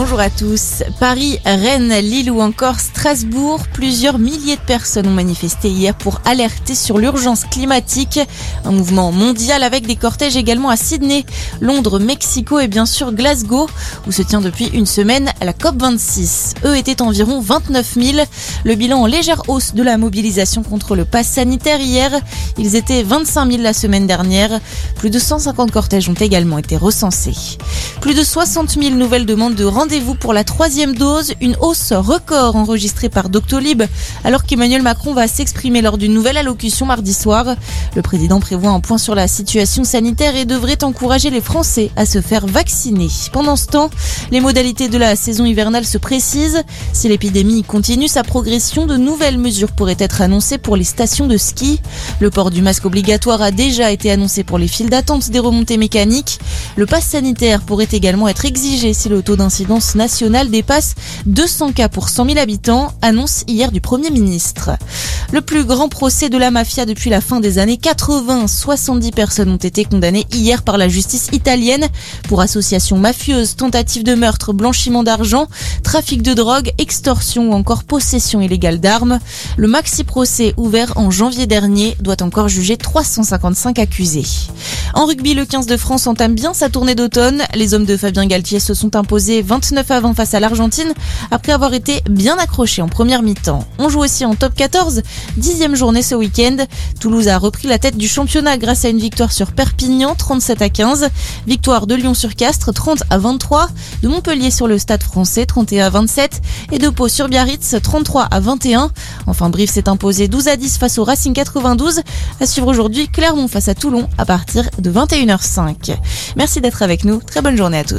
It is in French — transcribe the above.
Bonjour à tous. Paris, Rennes, Lille ou encore Strasbourg, plusieurs milliers de personnes ont manifesté hier pour alerter sur l'urgence climatique. Un mouvement mondial avec des cortèges également à Sydney, Londres, Mexico et bien sûr Glasgow, où se tient depuis une semaine la COP26. Eux étaient environ 29 000. Le bilan en légère hausse de la mobilisation contre le pass sanitaire hier. Ils étaient 25 000 la semaine dernière. Plus de 150 cortèges ont également été recensés. Plus de 60 000 nouvelles demandes de rendez-vous pour la troisième dose, une hausse record enregistrée par Doctolib, alors qu'Emmanuel Macron va s'exprimer lors d'une nouvelle allocution mardi soir. Le président prévoit un point sur la situation sanitaire et devrait encourager les Français à se faire vacciner. Pendant ce temps, les modalités de la saison hivernale se précisent. Si l'épidémie continue sa progression, de nouvelles mesures pourraient être annoncées pour les stations de ski. Le port du masque obligatoire a déjà été annoncé pour les files d'attente des remontées mécaniques. Le pass sanitaire pourrait également être exigé si le taux d'incidence nationale dépasse 200 cas pour 100 000 habitants, annonce hier du Premier ministre. Le plus grand procès de la mafia depuis la fin des années 80. 70 personnes ont été condamnées hier par la justice italienne pour association mafieuse, tentative de meurtre, blanchiment d'argent, trafic de drogue, extorsion ou encore possession illégale d'armes. Le maxi procès ouvert en janvier dernier doit encore juger 355 accusés. En rugby, le 15 de France entame bien sa tournée d'automne. Les hommes de Fabien Galtier se sont imposés 29 à 20 face à l'Argentine après avoir été bien accrochés en première mi-temps. On joue aussi en top 14, dixième journée ce week-end. Toulouse a repris la tête du championnat grâce à une victoire sur Perpignan 37 à 15, victoire de Lyon sur Castres 30 à 23, de Montpellier sur le Stade français 31 à 27 et de Pau sur Biarritz 33 à 21. Enfin Brive s'est imposé 12 à 10 face au Racing 92. À suivre aujourd'hui Clermont face à Toulon à partir de 21h05. Merci d'être avec nous. Très bonne journée à tous.